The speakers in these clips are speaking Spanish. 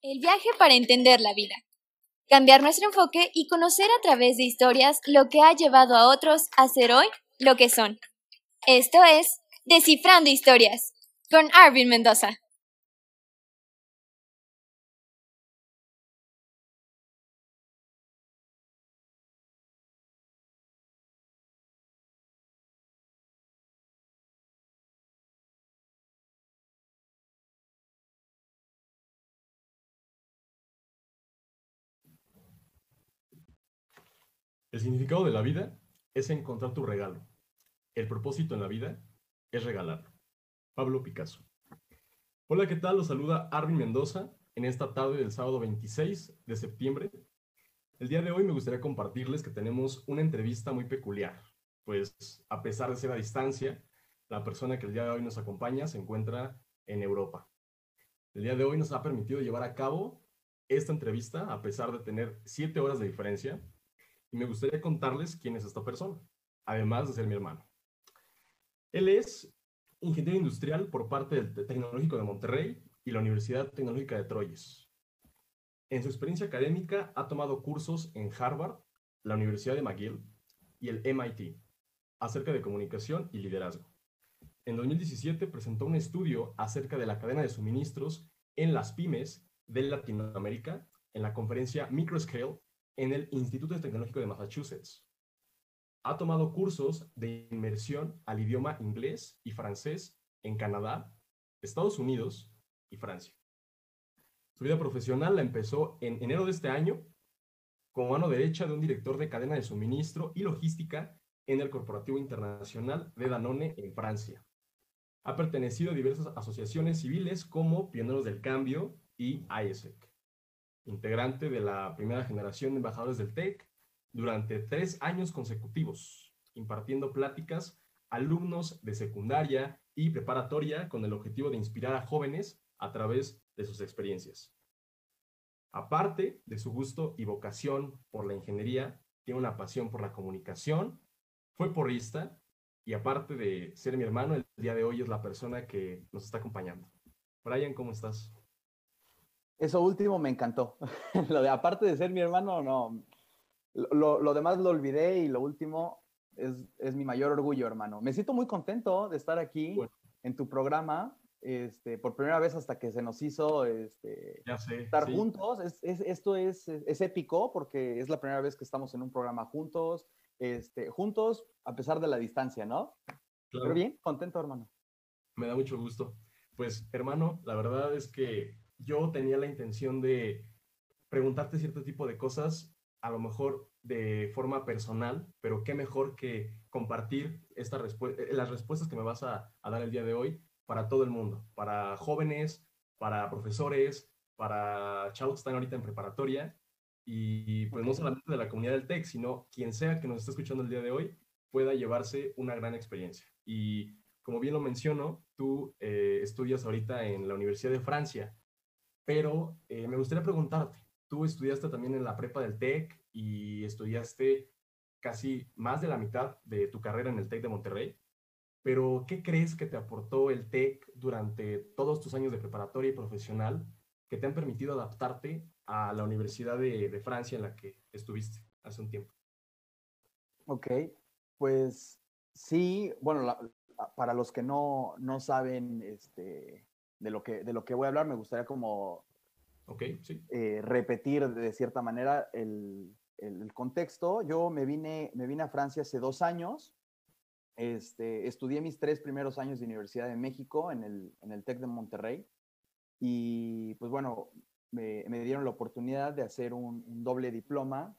El viaje para entender la vida. Cambiar nuestro enfoque y conocer a través de historias lo que ha llevado a otros a ser hoy lo que son. Esto es Descifrando Historias con Arvin Mendoza. El significado de la vida es encontrar tu regalo. El propósito en la vida es regalar. Pablo Picasso. Hola, ¿qué tal? Los saluda Arvin Mendoza en esta tarde del sábado 26 de septiembre. El día de hoy me gustaría compartirles que tenemos una entrevista muy peculiar, pues a pesar de ser a distancia, la persona que el día de hoy nos acompaña se encuentra en Europa. El día de hoy nos ha permitido llevar a cabo esta entrevista a pesar de tener siete horas de diferencia y me gustaría contarles quién es esta persona, además de ser mi hermano. Él es ingeniero industrial por parte del Tecnológico de Monterrey y la Universidad Tecnológica de Troyes. En su experiencia académica ha tomado cursos en Harvard, la Universidad de McGill y el MIT acerca de comunicación y liderazgo. En 2017 presentó un estudio acerca de la cadena de suministros en las pymes de Latinoamérica en la conferencia Microscale en el Instituto Tecnológico de Massachusetts. Ha tomado cursos de inmersión al idioma inglés y francés en Canadá, Estados Unidos y Francia. Su vida profesional la empezó en enero de este año como mano derecha de un director de cadena de suministro y logística en el Corporativo Internacional de Danone en Francia. Ha pertenecido a diversas asociaciones civiles como Pioneros del Cambio y ISEC integrante de la primera generación de embajadores del TEC, durante tres años consecutivos, impartiendo pláticas a alumnos de secundaria y preparatoria con el objetivo de inspirar a jóvenes a través de sus experiencias. Aparte de su gusto y vocación por la ingeniería, tiene una pasión por la comunicación, fue porrista y aparte de ser mi hermano, el día de hoy es la persona que nos está acompañando. Brian, ¿cómo estás? Eso último me encantó. lo de aparte de ser mi hermano, no. Lo, lo demás lo olvidé y lo último es, es, mi mayor orgullo, hermano. Me siento muy contento de estar aquí en tu programa. Este, por primera vez hasta que se nos hizo este, estar juntos. Es, es, esto es, es, épico porque es la primera vez que estamos en un programa juntos, este, juntos a pesar de la distancia, ¿no? Pero bien, contento, hermano. Me da mucho gusto. Pues, hermano, la verdad es que yo tenía la intención de preguntarte cierto tipo de cosas, a lo mejor de forma personal, pero qué mejor que compartir esta eh, las respuestas que me vas a, dar el día de hoy para todo el mundo, para jóvenes, para profesores, para chavos que están ahorita en preparatoria y pues no solamente de la comunidad del TEC, sino quien sea que nos esté escuchando el día de hoy pueda llevarse una gran experiencia. Y como bien lo menciono, tú eh, estudias ahorita en la Universidad de Francia pero eh, me gustaría preguntarte, tú estudiaste también en la prepa del TEC y estudiaste casi más de la mitad de tu carrera en el TEC de Monterrey, pero ¿qué crees que te aportó el TEC durante todos tus años de preparatoria y profesional que te han permitido adaptarte a la Universidad de, Francia en la que estuviste hace un tiempo? Ok, pues sí, bueno, para los que no, no saben este, de lo que, de lo que voy a hablar, me gustaría como okay, sí. Eh, repetir de cierta manera el, el, contexto. Yo me vine, me vine a Francia hace dos años. Este, estudié mis tres primeros años de Universidad de México en el, en el TEC de Monterrey. Y pues bueno, me, me dieron la oportunidad de hacer un, doble diploma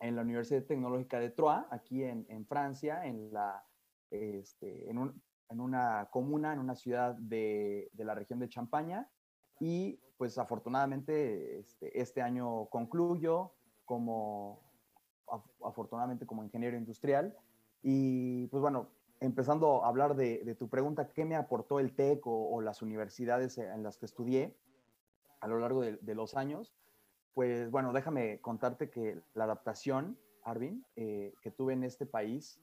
en la Universidad Tecnológica de Troyes, aquí en, en Francia, en, la, este, en, un, en una comuna, en una ciudad de, de la región de Champaña. Y pues afortunadamente este, este año concluyo como, afortunadamente como ingeniero industrial. Y pues bueno, empezando a hablar de, de tu pregunta, ¿qué me aportó el TEC o, las universidades en las que estudié a lo largo de, de, los años? Pues bueno, déjame contarte que la adaptación, Arvin, eh, que tuve en este país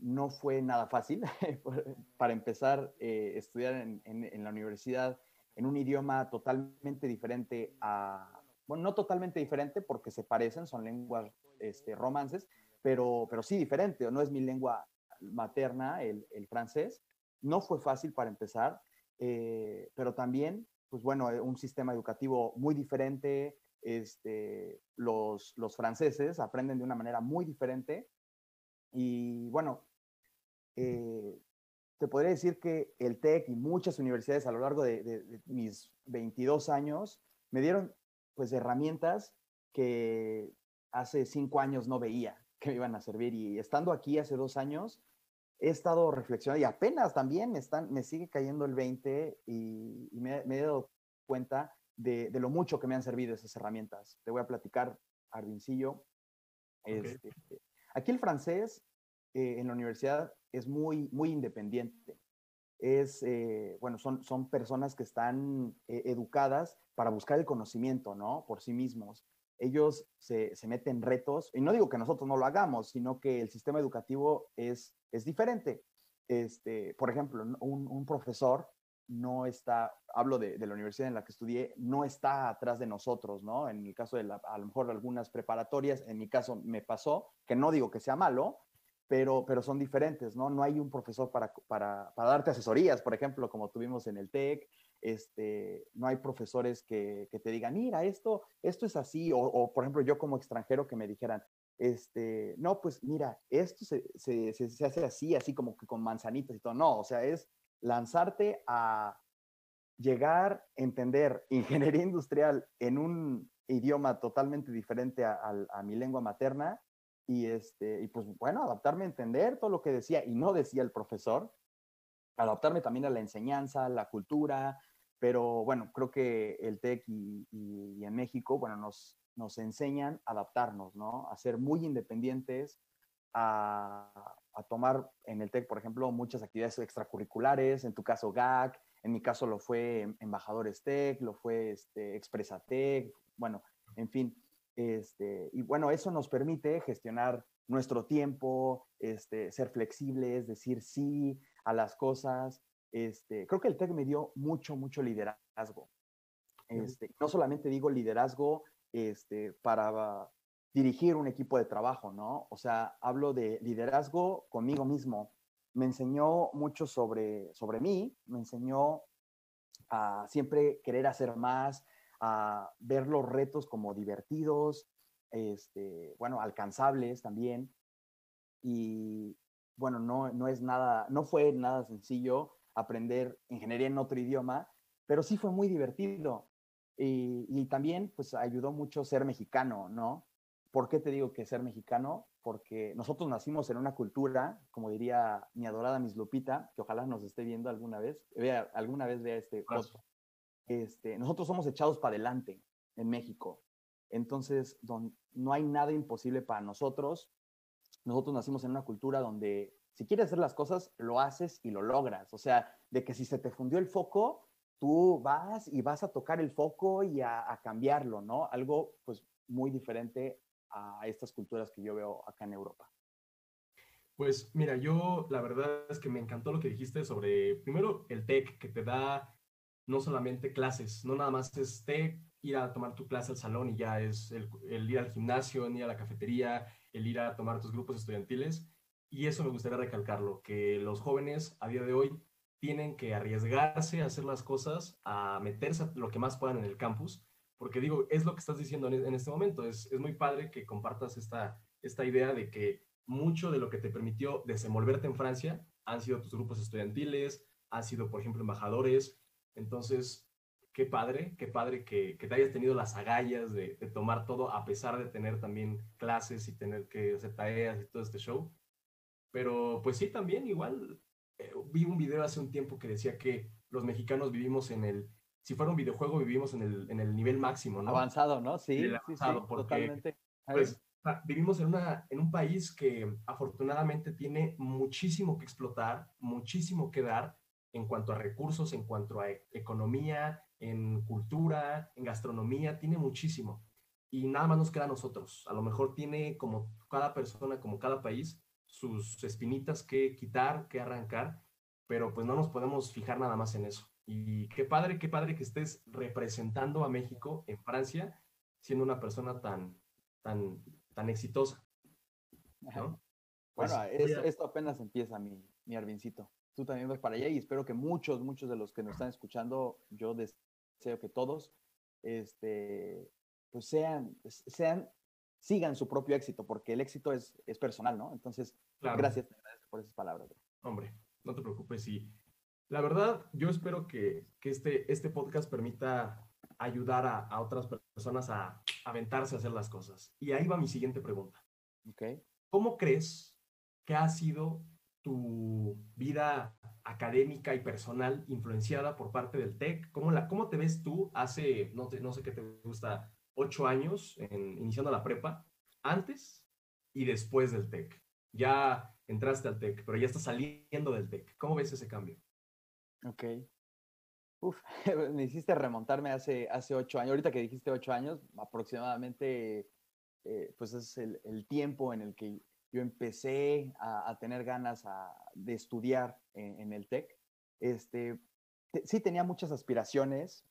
no fue nada fácil. Para empezar, eh, estudiar en, la universidad en un idioma totalmente diferente a, bueno, no totalmente diferente porque se parecen, son lenguas este, romances, pero, pero sí diferente, no es mi lengua materna, el, francés. No fue fácil para empezar, eh, pero también, pues bueno, eh, un sistema educativo muy diferente, este, los, los franceses aprenden de una manera muy diferente y bueno, eh, te podría decir que el TEC y muchas universidades a lo largo de, de, mis 22 años me dieron pues herramientas que hace cinco años no veía que me iban a servir y estando aquí hace dos años he estado reflexionando y apenas también me, están, me sigue cayendo el 20 y, y me, me, he dado cuenta de, de, lo mucho que me han servido esas herramientas. Te voy a platicar, Arvincillo. Okay. Este, aquí el francés eh, en la universidad es muy, muy independiente. Es, eh, bueno, son, son personas que están eh, educadas para buscar el conocimiento, ¿no? Por sí mismos. Ellos se, se, meten retos, y no digo que nosotros no lo hagamos, sino que el sistema educativo es, es diferente. Este, por ejemplo, un, un profesor no está, hablo de, de, la universidad en la que estudié, no está atrás de nosotros, ¿no? En el caso de la, a lo mejor algunas preparatorias, en mi caso me pasó, que no digo que sea malo, pero, pero son diferentes, ¿no? No hay un profesor para, para, para darte asesorías, por ejemplo, como tuvimos en el TEC, este, no hay profesores que, que te digan, mira, esto, esto es así, o, o, por ejemplo yo como extranjero que me dijeran, este, no, pues mira, esto se, se, se, se hace así, así como que con manzanitas y todo, no, o sea, es lanzarte a llegar, entender ingeniería industrial en un idioma totalmente diferente a, a, a mi lengua materna y, este, y pues bueno, adaptarme a entender todo lo que decía y no decía el profesor, adaptarme también a la enseñanza, la cultura, pero bueno, creo que el TEC y, y, y en México, bueno, nos, nos enseñan a adaptarnos, ¿no? A ser muy independientes, a, a, tomar en el TEC, por ejemplo, muchas actividades extracurriculares, en tu caso GAC, en mi caso lo fue Embajadores TEC, lo fue este, Expresa TEC, bueno, en fin. Este, y bueno, eso nos permite gestionar nuestro tiempo, este, ser flexibles, decir sí a las cosas. Este, creo que el TEC me dio mucho, mucho liderazgo. Este, no solamente digo liderazgo este, para dirigir un equipo de trabajo, ¿no? O sea, hablo de liderazgo conmigo mismo. Me enseñó mucho sobre, sobre mí, me enseñó a siempre querer hacer más, a ver los retos como divertidos, este, bueno, alcanzables también. Y bueno, no, no es nada, no fue nada sencillo aprender ingeniería en otro idioma, pero sí fue muy divertido. Y, y, también, pues, ayudó mucho ser mexicano, ¿no? ¿Por qué te digo que ser mexicano? Porque nosotros nacimos en una cultura, como diría mi adorada Miss Lupita, que ojalá nos esté viendo alguna vez, vea, alguna vez vea este post este, nosotros somos echados para adelante en México. Entonces, don, no hay nada imposible para nosotros. Nosotros nacimos en una cultura donde si quieres hacer las cosas, lo haces y lo logras. O sea, de que si se te fundió el foco, tú vas y vas a tocar el foco y a, a cambiarlo, ¿no? Algo pues muy diferente a estas culturas que yo veo acá en Europa. Pues mira, yo la verdad es que me encantó lo que dijiste sobre, primero, el TEC, que te da no solamente clases, no nada más es te ir a tomar tu clase al salón y ya es el, el, ir al gimnasio, ir a la cafetería, el ir a tomar tus grupos estudiantiles. Y eso me gustaría recalcarlo, que los jóvenes a día de hoy tienen que arriesgarse a hacer las cosas, a meterse lo que más puedan en el campus, porque digo, es lo que estás diciendo en, en este momento, es, es, muy padre que compartas esta, esta idea de que mucho de lo que te permitió desenvolverte en Francia han sido tus grupos estudiantiles, han sido, por ejemplo, embajadores, entonces, qué padre, qué padre que, que te hayas tenido las agallas de, de, tomar todo, a pesar de tener también clases y tener que hacer tareas y todo este show. Pero pues sí, también igual eh, vi un video hace un tiempo que decía que los mexicanos vivimos en el, si fuera un videojuego, vivimos en el, en el nivel máximo, ¿no? Avanzado, ¿no? Sí, avanzado, sí, sí porque, totalmente. Pues vivimos en, una, en un país que afortunadamente tiene muchísimo que explotar, muchísimo que dar, en cuanto a recursos, en cuanto a e, economía, en cultura, en gastronomía, tiene muchísimo. Y nada más nos queda a nosotros. A lo mejor tiene como cada persona, como cada país, sus espinitas que quitar, que arrancar, pero pues no nos podemos fijar nada más en eso. Y qué padre, qué padre que estés representando a México en Francia, siendo una persona tan, tan, tan exitosa. ¿no? Pues bueno, esto, apenas empieza, mi, mi Arvincito. Tú también vas para allá y espero que muchos, muchos de los que nos están escuchando, yo deseo que todos, este, pues sean, sean, sigan su propio éxito, porque el éxito es, es personal, ¿no? Entonces, gracias, por esas palabras. Hombre, no te preocupes. Y la verdad, yo espero que, que este, este podcast permita ayudar a, a otras personas a aventarse a hacer las cosas. Y ahí va mi siguiente pregunta. Okay. ¿Cómo crees que ha sido tu vida académica y personal influenciada por parte del TEC? ¿Cómo, la, cómo te ves tú hace, no, no sé qué te gusta, ocho años en, iniciando la prepa, antes y después del TEC? Ya entraste al TEC, pero ya estás saliendo del TEC. ¿Cómo ves ese cambio? Ok. Uf, me hiciste remontarme hace, hace ocho años. Ahorita que dijiste ocho años, aproximadamente eh, pues es el, tiempo en el que yo empecé a, tener ganas de estudiar en, el TEC. Este, sí tenía muchas aspiraciones.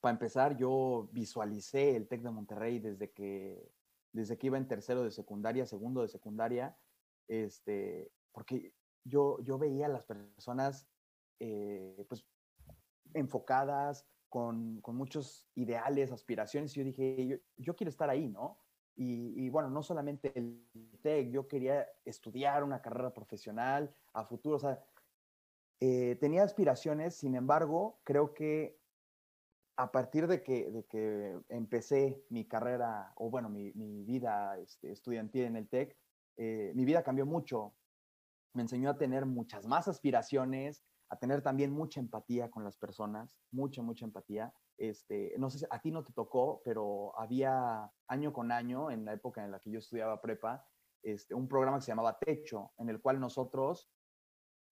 Para empezar, yo visualicé el TEC de Monterrey desde que, desde que iba en tercero de secundaria, segundo de secundaria, este, porque yo, yo veía a las personas eh, pues, enfocadas, con, con, muchos ideales, aspiraciones, y yo dije, yo, yo quiero estar ahí, ¿no? Y, bueno, no solamente el TEC, yo quería estudiar una carrera profesional a futuro, o sea, eh, tenía aspiraciones, sin embargo, creo que a partir de que, de que empecé mi carrera, o bueno, mi, mi vida este, estudiantil en el TEC, eh, mi vida cambió mucho. Me enseñó a tener muchas más aspiraciones, a tener también mucha empatía con las personas, mucha, mucha empatía. Este, no sé a ti no te tocó, pero había año con año, en la época en la que yo estudiaba prepa, este, un programa que se llamaba Techo, en el cual nosotros,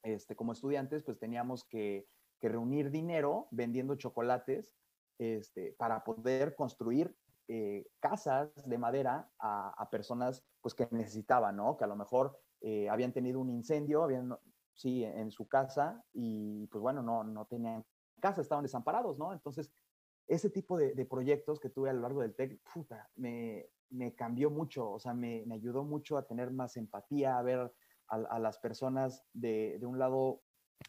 este, como estudiantes, pues teníamos que, que reunir dinero vendiendo chocolates este, para poder construir eh, casas de madera a, a, personas pues, que necesitaban, ¿no? Que a lo mejor eh, habían tenido un incendio, habían sí, en su casa y pues bueno, no, no tenían casa, estaban desamparados, ¿no? Entonces, ese tipo de, proyectos que tuve a lo largo del TEC, puta, me, me cambió mucho, o sea, me, me, ayudó mucho a tener más empatía, a ver a, las personas de, de, un lado,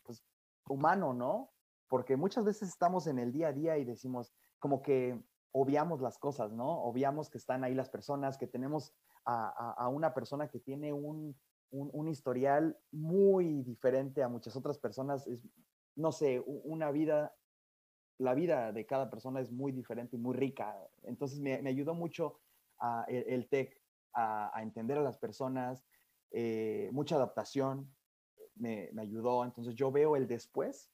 pues, humano, ¿no? Porque muchas veces estamos en el día a día y decimos, como que obviamos las cosas, ¿no? Obviamos que están ahí las personas, que tenemos a, a una persona que tiene un, un, historial muy diferente a muchas otras personas. Es, no sé, una vida, la vida de cada persona es muy diferente y muy rica. Entonces me, ayudó mucho a, el, TEC a, entender a las personas, eh, mucha adaptación me, ayudó. Entonces yo veo el después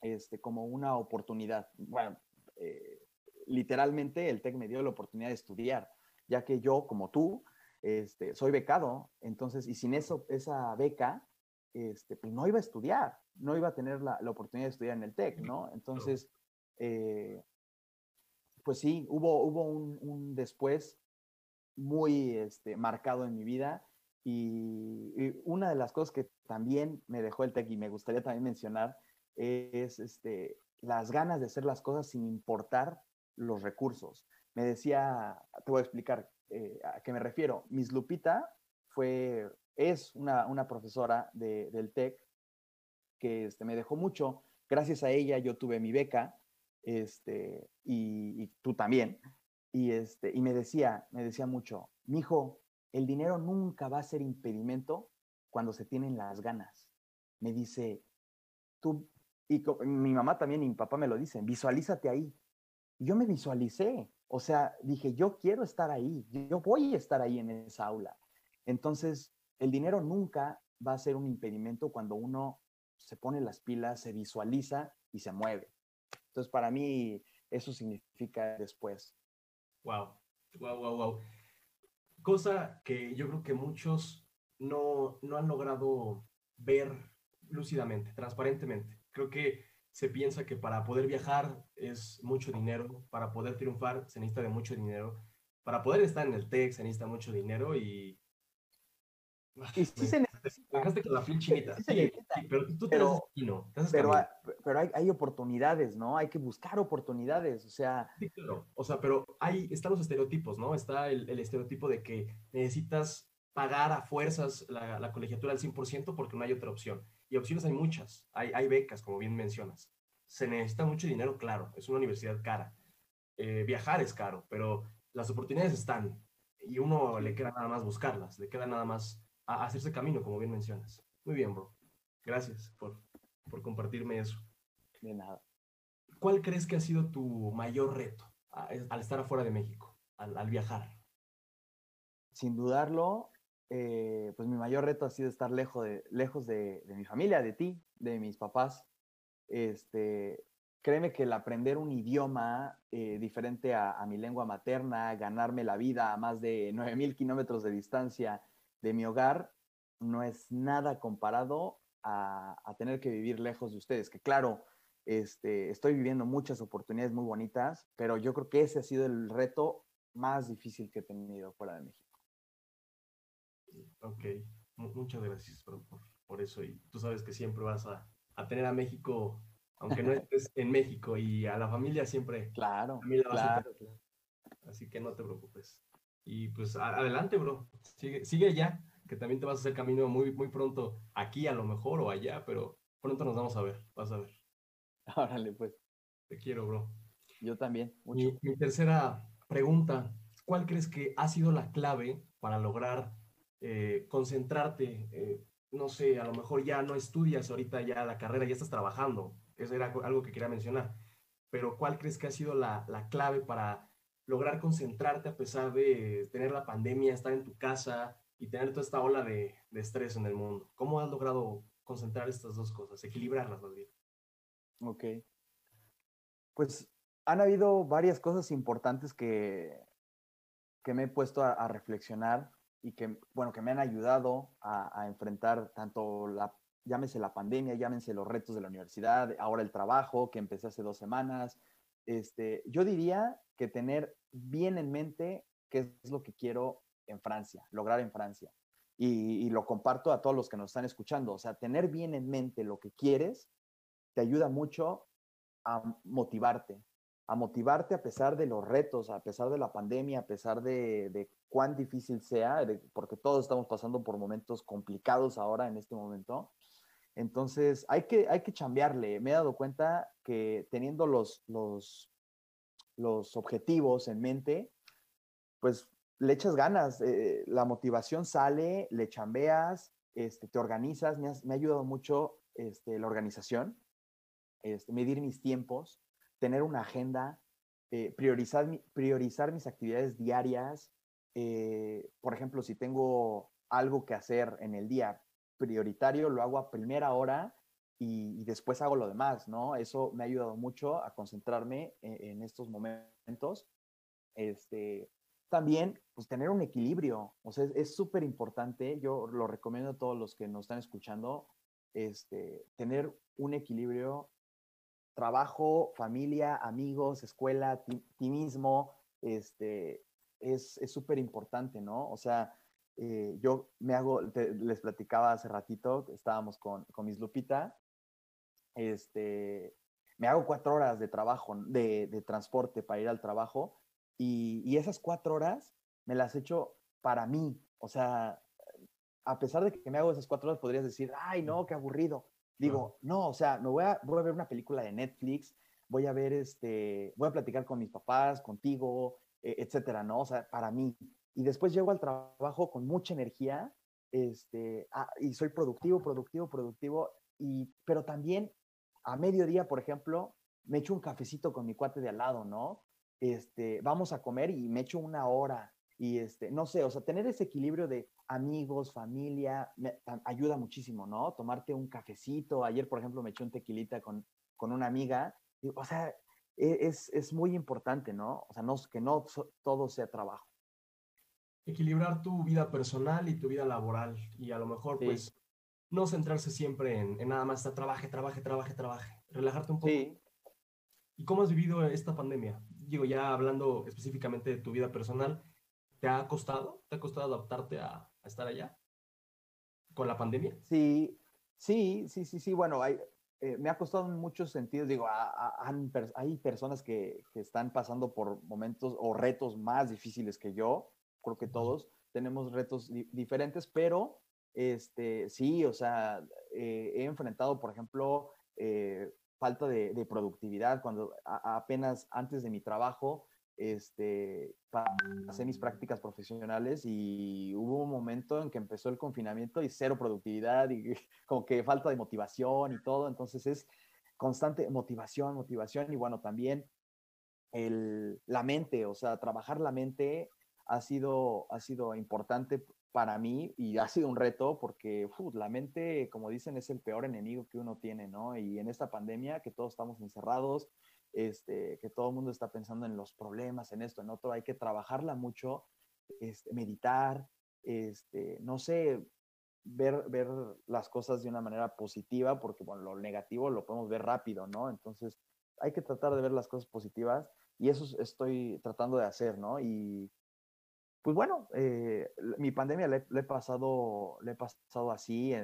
este, como una oportunidad. Bueno, eh, literalmente el TEC me dio la oportunidad de estudiar, ya que yo, como tú, este, soy becado, entonces, y sin eso, esa beca, este, pues no iba a estudiar, no iba a tener la, oportunidad de estudiar en el TEC, ¿no? Entonces, eh, pues sí, hubo, hubo un, después muy este, marcado en mi vida y, una de las cosas que también me dejó el TEC y me gustaría también mencionar es este, las ganas de hacer las cosas sin importar los recursos. Me decía, te voy a explicar, eh, a qué me refiero. Miss Lupita fue, es una, una profesora de, del TEC que este, me dejó mucho. Gracias a ella yo tuve mi beca este, y, tú también. Y, este, y me decía, me decía mucho, mi hijo, el dinero nunca va a ser impedimento cuando se tienen las ganas. Me dice, tú, y mi mamá también y mi papá me lo dicen, visualízate ahí. yo me visualicé, o sea, dije, yo quiero estar ahí, yo voy a estar ahí en esa aula. Entonces, el dinero nunca va a ser un impedimento cuando uno se pone las pilas, se visualiza y se mueve. Entonces, para mí, eso significa después. Wow, wow, wow, wow. Cosa que yo creo que muchos no, no han logrado ver lúcidamente, transparentemente. Creo que se piensa que para poder viajar es mucho dinero, para poder triunfar se necesita de mucho dinero, para poder estar en el TEC se necesita mucho dinero y... Y sí se necesita dejaste con la piel chinita. Sí, pero tú te pero, no, pero, hay, pero hay, hay, oportunidades, ¿no? Hay que buscar oportunidades, o sea. Sí, claro. O sea, pero hay, están los estereotipos, ¿no? Está el, el estereotipo de que necesitas pagar a fuerzas la, la, colegiatura al 100% porque no hay otra opción. Y opciones hay muchas. Hay, hay becas, como bien mencionas. Se necesita mucho dinero, claro. Es una universidad cara. Eh, viajar es caro, pero las oportunidades están y uno le queda nada más buscarlas, le queda nada más a hacerse camino, como bien mencionas. Muy bien, bro. Gracias por, por compartirme eso. De nada. ¿Cuál crees que ha sido tu mayor reto al estar afuera de México, al, al viajar? Sin dudarlo, eh, pues mi mayor reto ha sido estar lejos de, lejos de, mi familia, de ti, de mis papás. Este, créeme que el aprender un idioma eh, diferente a, mi lengua materna, ganarme la vida a más de 9.000 kilómetros de distancia de mi hogar, no es nada comparado a, a, tener que vivir lejos de ustedes. Que claro, este, estoy viviendo muchas oportunidades muy bonitas, pero yo creo que ese ha sido el reto más difícil que he tenido fuera de México. Ok, muchas gracias por, por, eso. Y tú sabes que siempre vas a, a tener a México aunque no estés en México y a la familia siempre. Claro. claro, claro, Así que no te preocupes. Y pues adelante, bro. Sigue, sigue allá, que también te vas a hacer camino muy, muy pronto, aquí a lo mejor o allá, pero pronto nos vamos a ver, vas a ver. Órale, pues. Te quiero, bro. Yo también. Mucho. Mi, mi tercera pregunta, ¿cuál crees que ha sido la clave para lograr eh, concentrarte? Eh, no sé, a lo mejor ya no estudias ahorita ya la carrera, ya estás trabajando, eso era algo que quería mencionar. Pero ¿cuál crees que ha sido la, la clave para lograr concentrarte a pesar de tener la pandemia, estar en tu casa y tener toda esta ola de, de estrés en el mundo? ¿Cómo has logrado concentrar estas dos cosas, equilibrarlas más bien? Ok. Pues han habido varias cosas importantes que, que me he puesto a, a reflexionar y que, bueno, que me han ayudado a, a enfrentar tanto la llámese la pandemia, llámense los retos de la universidad, ahora el trabajo que empecé hace dos semanas. Este, yo diría que tener bien en mente qué es lo que quiero en Francia, lograr en Francia. Y, y, lo comparto a todos los que nos están escuchando. O sea, tener bien en mente lo que quieres te ayuda mucho a motivarte, a motivarte a pesar de los retos, a pesar de la pandemia, a pesar de, de cuán difícil sea, porque todos estamos pasando por momentos complicados ahora en este momento. Entonces, hay que, hay que chambearle. Me he dado cuenta que teniendo los, los, los objetivos en mente, pues le echas ganas, eh, la motivación sale, le chambeas, este, te organizas. Me, has, me ha ayudado mucho este, la organización, este, medir mis tiempos, tener una agenda, eh, priorizar, priorizar mis actividades diarias. Eh, por ejemplo, si tengo algo que hacer en el día, prioritario, lo hago a primera hora y, y, después hago lo demás, ¿no? Eso me ha ayudado mucho a concentrarme en, en estos momentos. Este, también, pues tener un equilibrio, o sea, es súper importante, yo lo recomiendo a todos los que nos están escuchando, este, tener un equilibrio, trabajo, familia, amigos, escuela, ti, ti mismo, este, es súper importante, ¿no? O sea, eh, yo me hago, te, les platicaba hace ratito, estábamos con, con mis Lupita, este, me hago cuatro horas de trabajo, de, de transporte para ir al trabajo, y, y, esas cuatro horas me las echo para mí, o sea, a pesar de que me hago esas cuatro horas, podrías decir, ay, no, qué aburrido. Digo, no, o sea, me voy a, voy a ver una película de Netflix, voy a ver, este, voy a platicar con mis papás, contigo, etcétera, ¿no? O sea, para mí y después llego al trabajo con mucha energía este, ah, y soy productivo, productivo, productivo, y, pero también a mediodía, por ejemplo, me echo un cafecito con mi cuate de al lado, ¿no? Este, vamos a comer y me echo una hora y este, no sé, o sea, tener ese equilibrio de amigos, familia, ayuda muchísimo, ¿no? Tomarte un cafecito, ayer, por ejemplo, me eché un tequilita con, con una amiga, y, o sea, e, es, es, muy importante, ¿no? O sea, no, que no todo sea trabajo equilibrar tu vida personal y tu vida laboral y a lo mejor sí. pues no centrarse siempre en, en, nada más estar trabaje, trabaje, trabaje, trabaje, relajarte un poco. Sí. ¿Y cómo has vivido esta pandemia? Digo, ya hablando específicamente de tu vida personal, ¿te ha costado? ¿Te ha costado adaptarte a, a estar allá? con la pandemia? Sí, sí, sí, sí, sí. Bueno, hay, eh, me ha costado en muchos sentidos. Digo, hay personas que, que, están pasando por momentos o retos más difíciles que yo. Creo que todos tenemos retos diferentes, pero este, sí, o sea, eh, he enfrentado, por ejemplo, eh, falta de, productividad cuando apenas antes de mi trabajo este, pasé mis prácticas profesionales y hubo un momento en que empezó el confinamiento y cero productividad y como que falta de motivación y todo. Entonces es constante motivación, motivación y bueno, también el, la mente, o sea, trabajar la mente ha sido, ha sido importante para mí y ha sido un reto porque la mente, como dicen, es el peor enemigo que uno tiene, ¿no? Y en esta pandemia que todos estamos encerrados, este, que todo el mundo está pensando en los problemas, en esto, en otro, hay que trabajarla mucho, este, meditar, este, no sé, ver, ver las cosas de una manera positiva, porque bueno, lo negativo lo podemos ver rápido, ¿no? Entonces, hay que tratar de ver las cosas positivas y eso estoy tratando de hacer, ¿no? Y pues bueno, eh, mi pandemia le, he pasado, le he pasado así,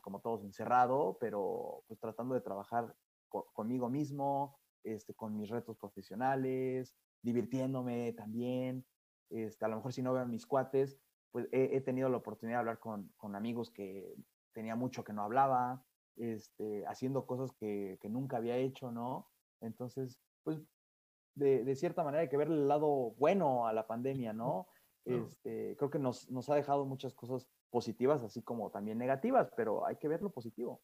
como todos encerrado, pero pues tratando de trabajar conmigo mismo, este, con mis retos profesionales, divirtiéndome también. Este, a lo mejor si no veo a mis cuates, pues he, tenido la oportunidad de hablar con, con, amigos que tenía mucho que no hablaba, este, haciendo cosas que, que nunca había hecho, ¿no? Entonces, pues de, de, cierta manera hay que ver el lado bueno a la pandemia, ¿no? Este, creo que nos, nos ha dejado muchas cosas positivas, así como también negativas, pero hay que ver lo positivo.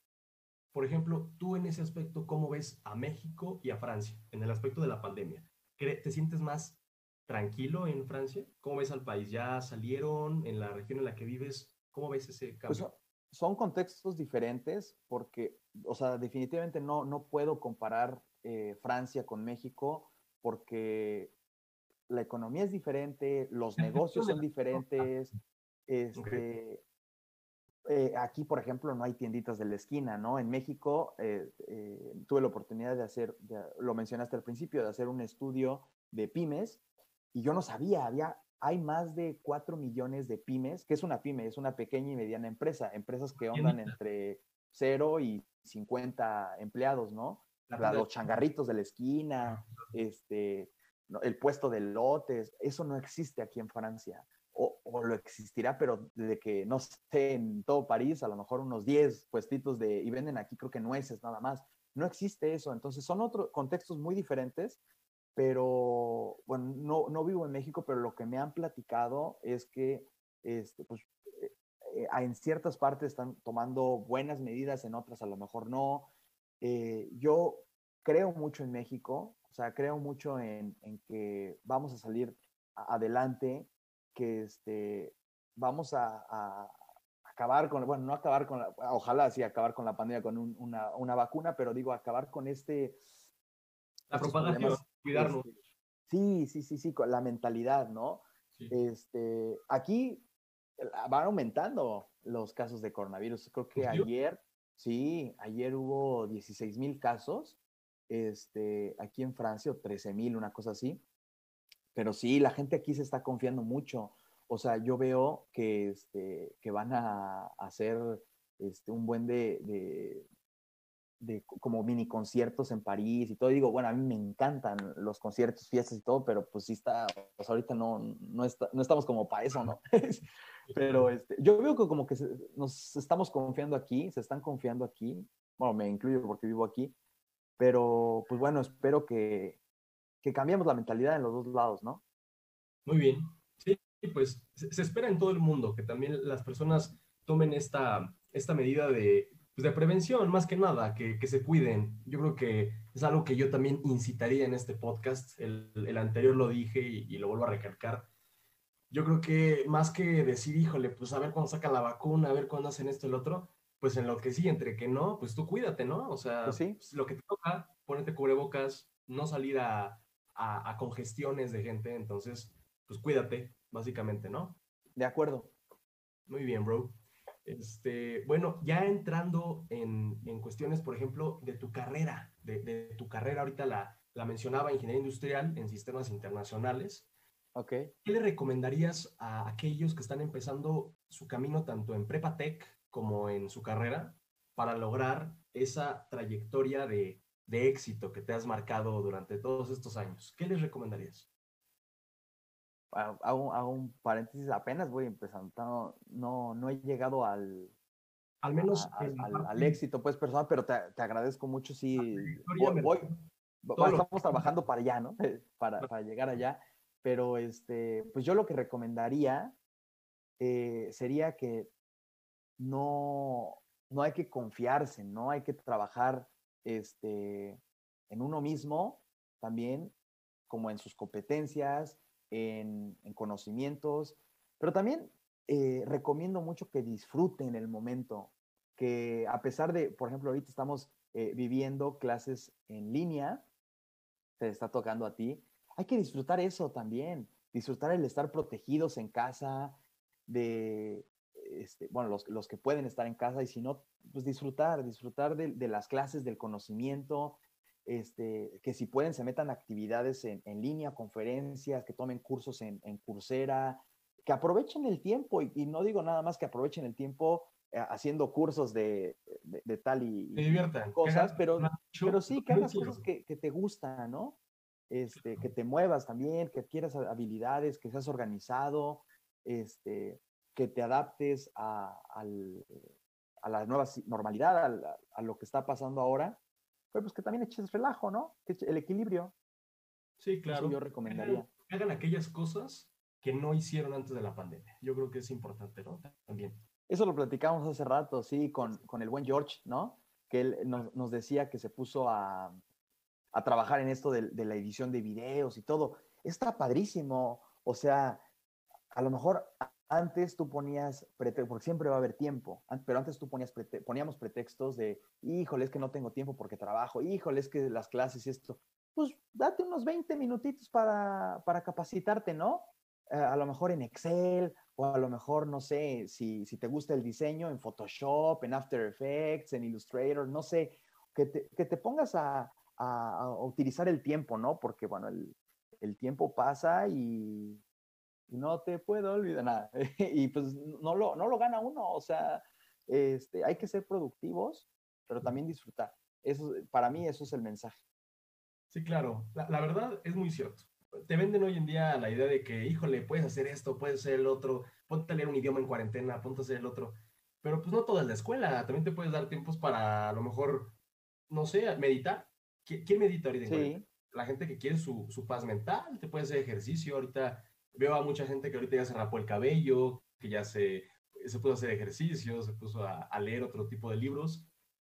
Por ejemplo, tú en ese aspecto, ¿cómo ves a México y a Francia en el aspecto de la pandemia? ¿Te sientes más tranquilo en Francia? ¿Cómo ves al país? ¿Ya salieron en la región en la que vives? ¿Cómo ves ese pues cambio? son contextos diferentes porque, o sea, definitivamente no, no puedo comparar eh, Francia con México porque la economía es diferente, los negocios son diferentes, este, eh, aquí, por ejemplo, no hay tienditas de la esquina, ¿no? En México eh, eh, tuve la oportunidad de hacer, lo mencionaste al principio, de hacer un estudio de pymes y yo no sabía, había, hay más de 4 millones de pymes. ¿Qué es una pyme? Es una pequeña y mediana empresa, empresas que ondan entre 0 y 50 empleados, ¿no? los changarritos de la esquina, este, el puesto de lotes, eso no existe aquí en Francia o, lo existirá, pero de que no sé, en todo París, a lo mejor unos 10 puestitos de, y venden aquí creo que nueces nada más. No existe eso, entonces son otros contextos muy diferentes, pero bueno, no, no vivo en México, pero lo que me han platicado es que este, pues, eh, eh, en ciertas partes están tomando buenas medidas, en otras a lo mejor no. Eh, yo creo mucho en México, o sea, creo mucho en, en que vamos a salir adelante que este, vamos a, acabar con, bueno, no acabar con, la, ojalá sí acabar con la pandemia con una, una, vacuna, pero digo, acabar con este... La propagación, cuidarnos. Este, sí, sí, sí, sí, con la mentalidad, ¿no? Este, aquí van aumentando los casos de coronavirus. Creo que ayer, sí, ayer hubo 16 mil casos, este, aquí en Francia, o 13 mil, una cosa así. Pero sí, la gente aquí se está confiando mucho. O sea, yo veo que, este, que van a hacer este, un buen de, de, como mini conciertos en París y todo. digo, bueno, a mí me encantan los conciertos, fiestas y todo, pero pues sí está, pues ahorita no, no, no estamos como para eso, ¿no? pero este, yo veo que como que nos estamos confiando aquí, se están confiando aquí. Bueno, me incluyo porque vivo aquí, pero pues bueno, espero que, que cambiemos la mentalidad en los dos lados, ¿no? Muy bien. Sí, pues se, espera en todo el mundo que también las personas tomen esta, esta medida de, pues, de prevención, más que nada, que, que, se cuiden. Yo creo que es algo que yo también incitaría en este podcast. El, el anterior lo dije y, lo vuelvo a recalcar. Yo creo que más que decir, híjole, pues a ver cuándo sacan la vacuna, a ver cuándo hacen esto y el otro, pues en lo que sí, entre que no, pues tú cuídate, ¿no? O sea, pues sí. Pues, lo que te toca, ponerte cubrebocas, no salir a, a, congestiones de gente, entonces, pues cuídate, básicamente, ¿no? De acuerdo. Muy bien, bro. Este, bueno, ya entrando en, en cuestiones, por ejemplo, de tu carrera, de, de tu carrera, ahorita la, la, mencionaba, ingeniería industrial en sistemas internacionales. Ok. ¿Qué le recomendarías a aquellos que están empezando su camino tanto en Prepa Tech como en su carrera para lograr esa trayectoria de, de éxito que te has marcado durante todos estos años? ¿Qué les recomendarías? Hago, un paréntesis, apenas voy empezando, no, no, he llegado al, al menos al, éxito pues personal, pero te, te agradezco mucho, sí, voy, estamos trabajando para allá, ¿no? Para, para, llegar allá, pero este, pues yo lo que recomendaría eh, sería que no, no hay que confiarse, no hay que trabajar este, en uno mismo también, como en sus competencias, en, conocimientos, pero también eh, recomiendo mucho que disfruten el momento, que a pesar de, por ejemplo, ahorita estamos eh, viviendo clases en línea, te está tocando a ti, hay que disfrutar eso también, disfrutar el estar protegidos en casa, de, este, bueno, los, los, que pueden estar en casa y si no, pues disfrutar, disfrutar de, de las clases, del conocimiento, este, que si pueden se metan actividades en, en línea, conferencias, que tomen cursos en, en Coursera, que aprovechen el tiempo y, no digo nada más que aprovechen el tiempo eh, haciendo cursos de, de, tal y, cosas, pero, pero sí, que hagas cosas que, que, te gustan, ¿no? Este, que te muevas también, que adquieras habilidades, que seas organizado, este, que te adaptes a, a la nueva normalidad, a, lo que está pasando ahora, pues que también eches relajo, ¿no? El equilibrio. Sí, claro. yo recomendaría. Hagan, aquellas cosas que no hicieron antes de la pandemia. Yo creo que es importante, ¿no? También. Eso lo platicamos hace rato, sí, con, con el buen George, ¿no? Que él nos, nos decía que se puso a, a trabajar en esto de, de, la edición de videos y todo. Está padrísimo. O sea, a lo mejor antes tú ponías, porque siempre va a haber tiempo, pero antes tú ponías poníamos pretextos de, híjole, es que no tengo tiempo porque trabajo, híjole, es que las clases y esto, pues date unos 20 minutitos para, para capacitarte, ¿no? Eh, a lo mejor en Excel o a lo mejor, no sé, si, si te gusta el diseño, en Photoshop, en After Effects, en Illustrator, no sé, que te, que te pongas a, a, a, utilizar el tiempo, ¿no? Porque, bueno, el, el tiempo pasa y, no te puedo olvidar nada. y pues no lo, no lo gana uno, o sea, este, hay que ser productivos, pero también disfrutar. Eso, para mí eso es el mensaje. Sí, claro, la, la, verdad es muy cierto. Te venden hoy en día la idea de que, híjole, puedes hacer esto, puedes hacer el otro, ponte a leer un idioma en cuarentena, ponte a hacer el otro. Pero pues no toda la escuela, también te puedes dar tiempos para a lo mejor, no sé, meditar. ¿Quién medita ahorita? Sí. La gente que quiere su, su paz mental, te puede hacer ejercicio. Ahorita Veo a mucha gente que ahorita ya se rapó el cabello, que ya se, se puso a hacer ejercicio, se puso a, leer otro tipo de libros,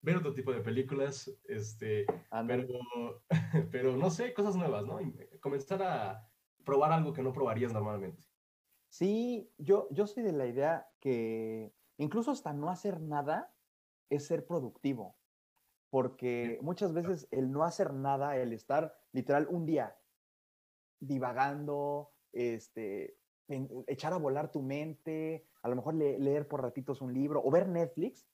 ver otro tipo de películas, este, pero, pero no sé, cosas nuevas, ¿no? Comenzar a probar algo que no probarías normalmente. Sí, yo, yo soy de la idea que incluso hasta no hacer nada es ser productivo, porque muchas veces el no hacer nada, el estar literal un día divagando, este, echar a volar tu mente, a lo mejor leer por ratitos un libro o ver Netflix,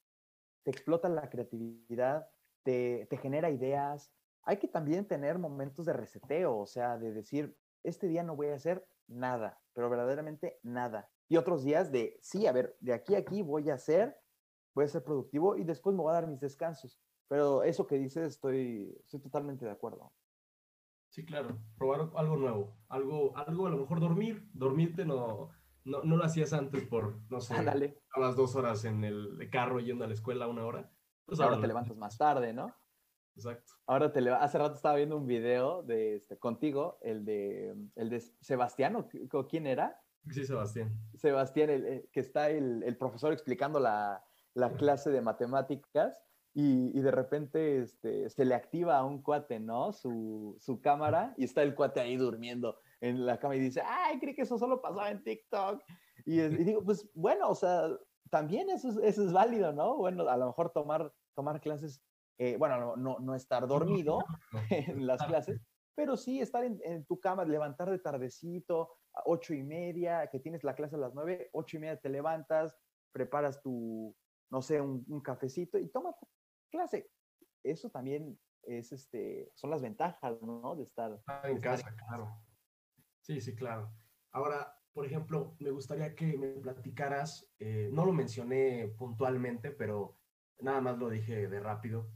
te explota la creatividad, te, te genera ideas. Hay que también tener momentos de reseteo, o sea, de decir, este día no voy a hacer nada, pero verdaderamente nada. Y otros días de, sí, a ver, de aquí a aquí voy a hacer, voy a ser productivo y después me voy a dar mis descansos. Pero eso que dices, estoy, estoy totalmente de acuerdo. Sí, claro, probar algo nuevo, algo, algo a lo mejor dormir, dormirte no, no, no lo hacías antes por, no sé, a las dos horas en el carro yendo a la escuela una hora. Pues ahora, te levantas más tarde, ¿no? Exacto. Ahora te hace rato estaba viendo un video de este, contigo, el de, el de Sebastián, ¿o quién era? Sí, Sebastián. Sebastián, el, que está el, el profesor explicando la, la clase de matemáticas y, de repente este, se le activa a un cuate, ¿no? Su, su, cámara y está el cuate ahí durmiendo en la cama y dice, ay, creí que eso solo pasaba en TikTok. Y, digo, pues bueno, o sea, también eso es, eso es válido, ¿no? Bueno, a lo mejor tomar, tomar clases, eh, bueno, no, no, estar dormido en las clases, pero sí estar en, en, tu cama, levantar de tardecito, a ocho y media, que tienes la clase a las nueve, ocho y media te levantas, preparas tu, no sé, un, un cafecito y toma clase. Eso también es, este, son las ventajas, ¿no? De estar, en casa, claro. Sí, sí, claro. Ahora, por ejemplo, me gustaría que me platicaras, eh, no lo mencioné puntualmente, pero nada más lo dije de rápido,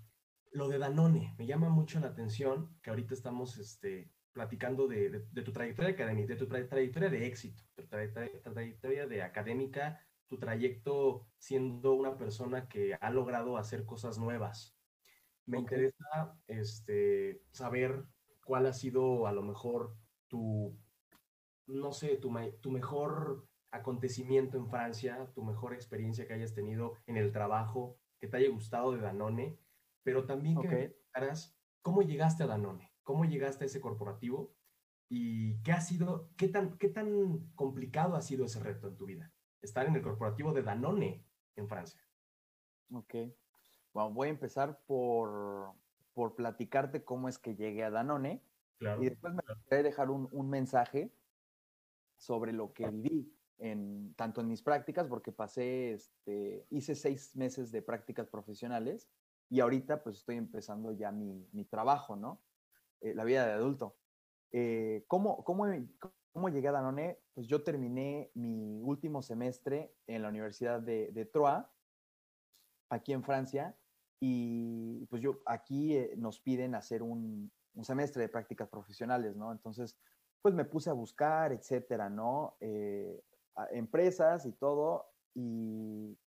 lo de Danone. Me llama mucho la atención que ahorita estamos este, platicando de, tu trayectoria académica, de tu trayectoria de éxito, tu trayectoria de académica, tu trayecto siendo una persona que ha logrado hacer cosas nuevas. Me interesa este, saber cuál ha sido a lo mejor tu, no sé, tu, tu mejor acontecimiento en Francia, tu mejor experiencia que hayas tenido en el trabajo, que te haya gustado de Danone, pero también que me cómo llegaste a Danone. ¿Cómo llegaste a ese corporativo? ¿Y qué ha sido, qué tan, qué tan complicado ha sido ese reto en tu vida? Estar en el corporativo de Danone en Francia. Ok. Bueno, voy a empezar por, por platicarte cómo es que llegué a Danone. Claro, y después me voy a dejar un, un, mensaje sobre lo que viví, en, tanto en mis prácticas, porque pasé, este, hice seis meses de prácticas profesionales y ahorita pues estoy empezando ya mi, mi trabajo, ¿no? Eh, la vida de adulto. Eh, ¿cómo, cómo, cómo, llegué a Danone? Pues yo terminé mi último semestre en la Universidad de, de Troyes, aquí en Francia, y pues yo aquí eh, nos piden hacer un, semestre de prácticas profesionales, ¿no? Entonces, pues me puse a buscar, etcétera, ¿no? empresas y todo, y,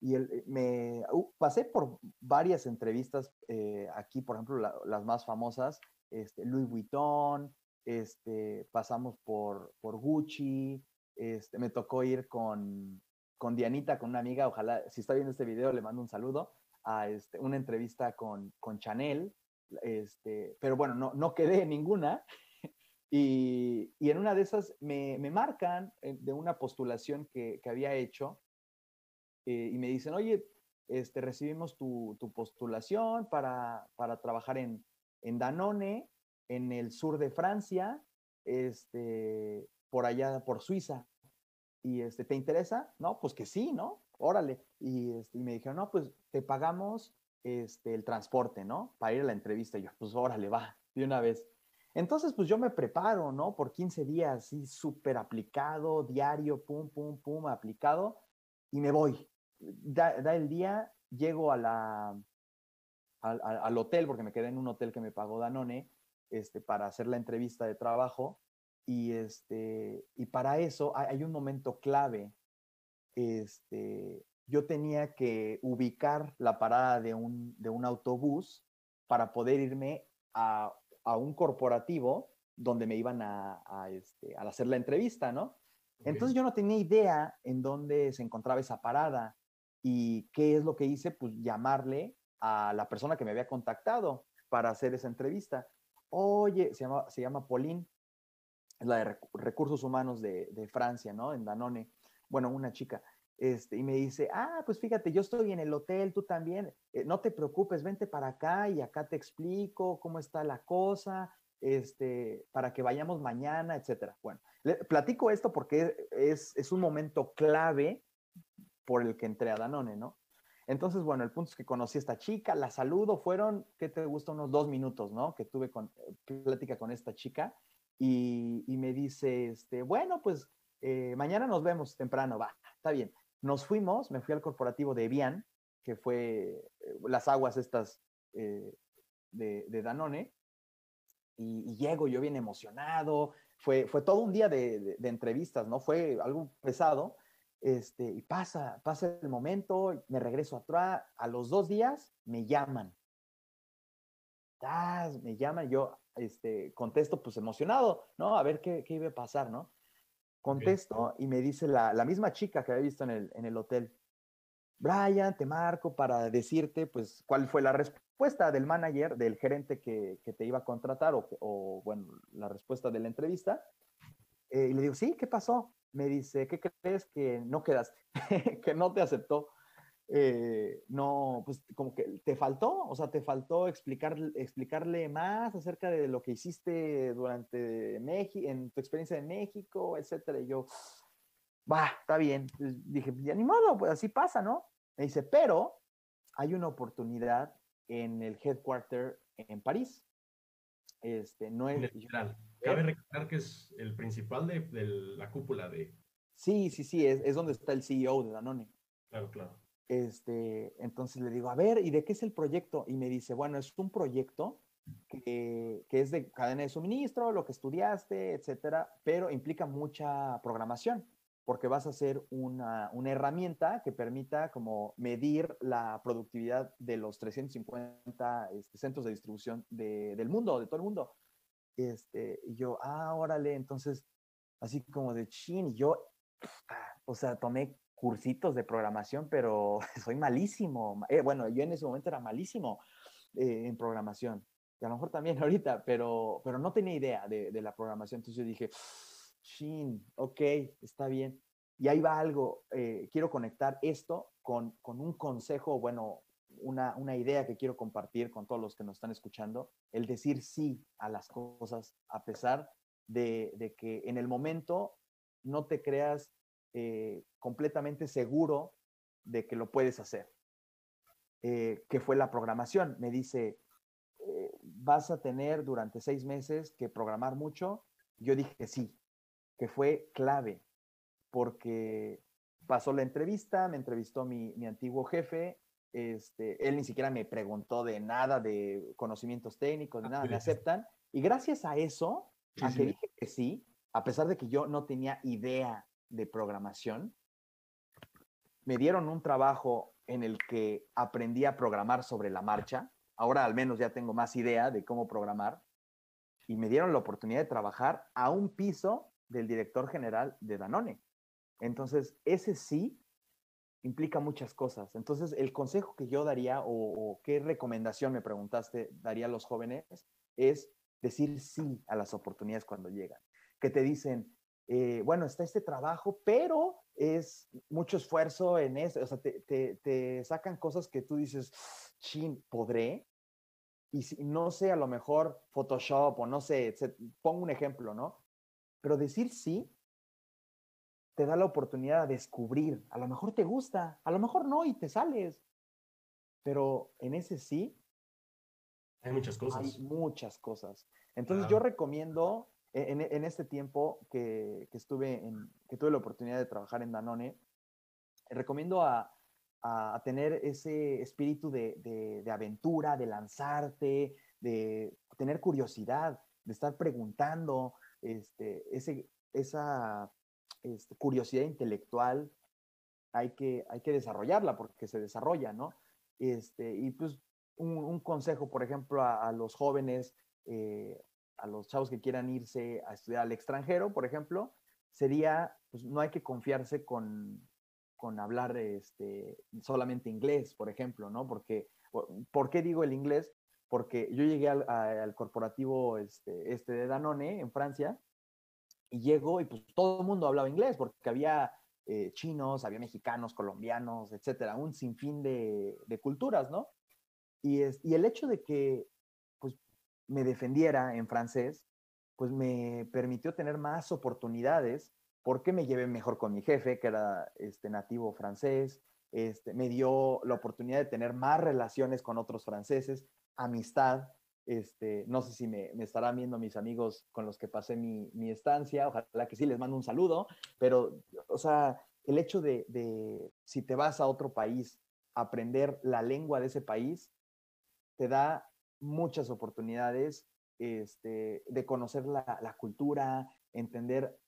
y el, me uh, pasé por varias entrevistas aquí, por ejemplo, las más famosas, este, Louis Vuitton, este, pasamos por, por Gucci, este, me tocó ir con, con Dianita, con una amiga, ojalá, si está viendo este video, le mando un saludo, a este, una entrevista con, con Chanel, este, pero bueno, no, no quedé en ninguna. Y, y en una de esas me, me marcan eh, de una postulación que, que había hecho eh, y me dicen, oye, este, recibimos tu, tu postulación para, para trabajar en, en Danone, en el sur de Francia, este, por allá, por Suiza. Y este, ¿te interesa? No, pues que sí, ¿no? Órale. Y, este, y me dijeron, no, pues te pagamos este, el transporte, ¿no? Para ir a la entrevista. Y yo, pues órale, va, de una vez. Entonces, pues yo me preparo, ¿no? Por 15 días, sí, súper aplicado, diario, pum, pum, pum, aplicado, y me voy. Da, da el día, llego a la, al, hotel, porque me quedé en un hotel que me pagó Danone, este, para hacer la entrevista de trabajo. Y, este, y para eso hay, un momento clave. Este, yo tenía que ubicar la parada de un, de un autobús para poder irme a, a un corporativo donde me iban a, a, este, a hacer la entrevista, ¿no? Entonces yo no tenía idea en dónde se encontraba esa parada y qué es lo que hice, pues llamarle a la persona que me había contactado para hacer esa entrevista. Oye, se llama, se llama Pauline, es la de recursos humanos de, de Francia, ¿no? En Danone. Bueno, una chica. Este, y me dice, ah, pues fíjate, yo estoy en el hotel, tú también, eh, no te preocupes, vente para acá y acá te explico cómo está la cosa, este, para que vayamos mañana, etcétera. Bueno, le, platico esto porque es, es un momento clave por el que entré a Danone, ¿no? Entonces, bueno, el punto es que conocí a esta chica, la saludo, fueron, ¿qué te gusta? Unos dos minutos, ¿no? Que tuve con, eh, plática con esta chica y, me dice, este, bueno, pues eh, mañana nos vemos temprano, va, está bien. Nos fuimos, me fui al corporativo de Evian, que fue eh, las aguas estas de, Danone, y, y, llego yo bien emocionado, fue, fue todo un día de entrevistas, ¿no? Fue algo pesado, este, y pasa, pasa el momento, me regreso atrás, a los dos días me llaman. me llaman, yo este, contesto pues emocionado, ¿no? A ver qué, qué iba a pasar, ¿no? Contesto y me dice la, la, misma chica que había visto en el, en el hotel, Brian, te marco para decirte pues cuál fue la respuesta del manager, del gerente que, que te iba a contratar o, o, bueno, la respuesta de la entrevista. Eh, y le digo, sí, ¿qué pasó? Me dice, ¿qué crees que no quedaste? que no te aceptó. Eh, no, pues como que te faltó, o sea, te faltó explicar, explicarle más acerca de lo que hiciste durante México, en tu experiencia en México, etcétera. Y yo, va, está bien. Pues dije, ya ni modo, pues así pasa, ¿no? Me dice, pero hay una oportunidad en el headquarter en París. Este, no es. Federal. Cabe recordar que es el principal de, de la cúpula de... Sí, sí, sí, es, es donde está el CEO de Danone. Claro, claro. Este, entonces le digo, a ver, ¿y de qué es el proyecto? Y me dice, bueno, es un proyecto que, que, es de cadena de suministro, lo que estudiaste, etcétera, pero implica mucha programación, porque vas a hacer una, una herramienta que permita como medir la productividad de los 350 este, centros de distribución de, del mundo, de todo el mundo. Este, y yo, ah, órale, entonces, así como de chin, yo, o sea, tomé cursitos de programación, pero soy malísimo. Eh, bueno, yo en ese momento era malísimo eh, en programación. Y a lo mejor también ahorita, pero, pero no tenía idea de, de la programación. Entonces yo dije, shin, ok, está bien. Y ahí va algo, eh, quiero conectar esto con, con un consejo, bueno, una, una, idea que quiero compartir con todos los que nos están escuchando, el decir sí a las cosas, a pesar de, de que en el momento no te creas eh, completamente seguro de que lo puedes hacer. Eh, que fue la programación. Me dice, eh, vas a tener durante seis meses que programar mucho. Yo dije sí, que fue clave, porque pasó la entrevista, me entrevistó mi, mi antiguo jefe, este, él ni siquiera me preguntó de nada de conocimientos técnicos, de nada, me aceptan. Y gracias a eso, sí, a que sí. dije que sí, a pesar de que yo no tenía idea de programación, me dieron un trabajo en el que aprendí a programar sobre la marcha. Ahora al menos ya tengo más idea de cómo programar. Y me dieron la oportunidad de trabajar a un piso del director general de Danone. Entonces, ese sí implica muchas cosas. Entonces, el consejo que yo daría o, qué recomendación me preguntaste daría a los jóvenes es decir sí a las oportunidades cuando llegan. Que te dicen, eh, bueno, está este trabajo, pero es mucho esfuerzo en eso, o sea, te, te, te sacan cosas que tú dices, chin, ¿podré? Y si, no sé, a lo mejor Photoshop o no sé, se, pongo un ejemplo, ¿no? Pero decir sí te da la oportunidad de descubrir, a lo mejor te gusta, a lo mejor no y te sales, pero en ese sí. Hay muchas cosas. Hay muchas cosas. Entonces ah. yo recomiendo en, en, este tiempo que, que, estuve en, que tuve la oportunidad de trabajar en Danone, recomiendo a, a tener ese espíritu de, de, de, aventura, de lanzarte, de tener curiosidad, de estar preguntando, este, ese, esa este, curiosidad intelectual, hay que, hay que desarrollarla porque se desarrolla, ¿no? Este, y pues un, consejo, por ejemplo, a, a los jóvenes, eh, a los chavos que quieran irse a estudiar al extranjero, por ejemplo, sería, pues no hay que confiarse con, con hablar este, solamente inglés, por ejemplo, ¿no? Porque, ¿por qué digo el inglés? Porque yo llegué al, al corporativo este, este de Danone en Francia y llego y pues todo el mundo hablaba inglés porque había eh, chinos, había mexicanos, colombianos, etcétera, un sinfín de, de culturas, ¿no? Y, es, y el hecho de que me defendiera en francés, pues me permitió tener más oportunidades porque me llevé mejor con mi jefe, que era este, nativo francés, este, me dio la oportunidad de tener más relaciones con otros franceses, amistad, este, no sé si me, estarán viendo mis amigos con los que pasé mi, estancia, ojalá que sí, les mando un saludo, pero, o sea, el hecho de, si te vas a otro país, aprender la lengua de ese país, te da muchas oportunidades este, de conocer la, la, cultura, entender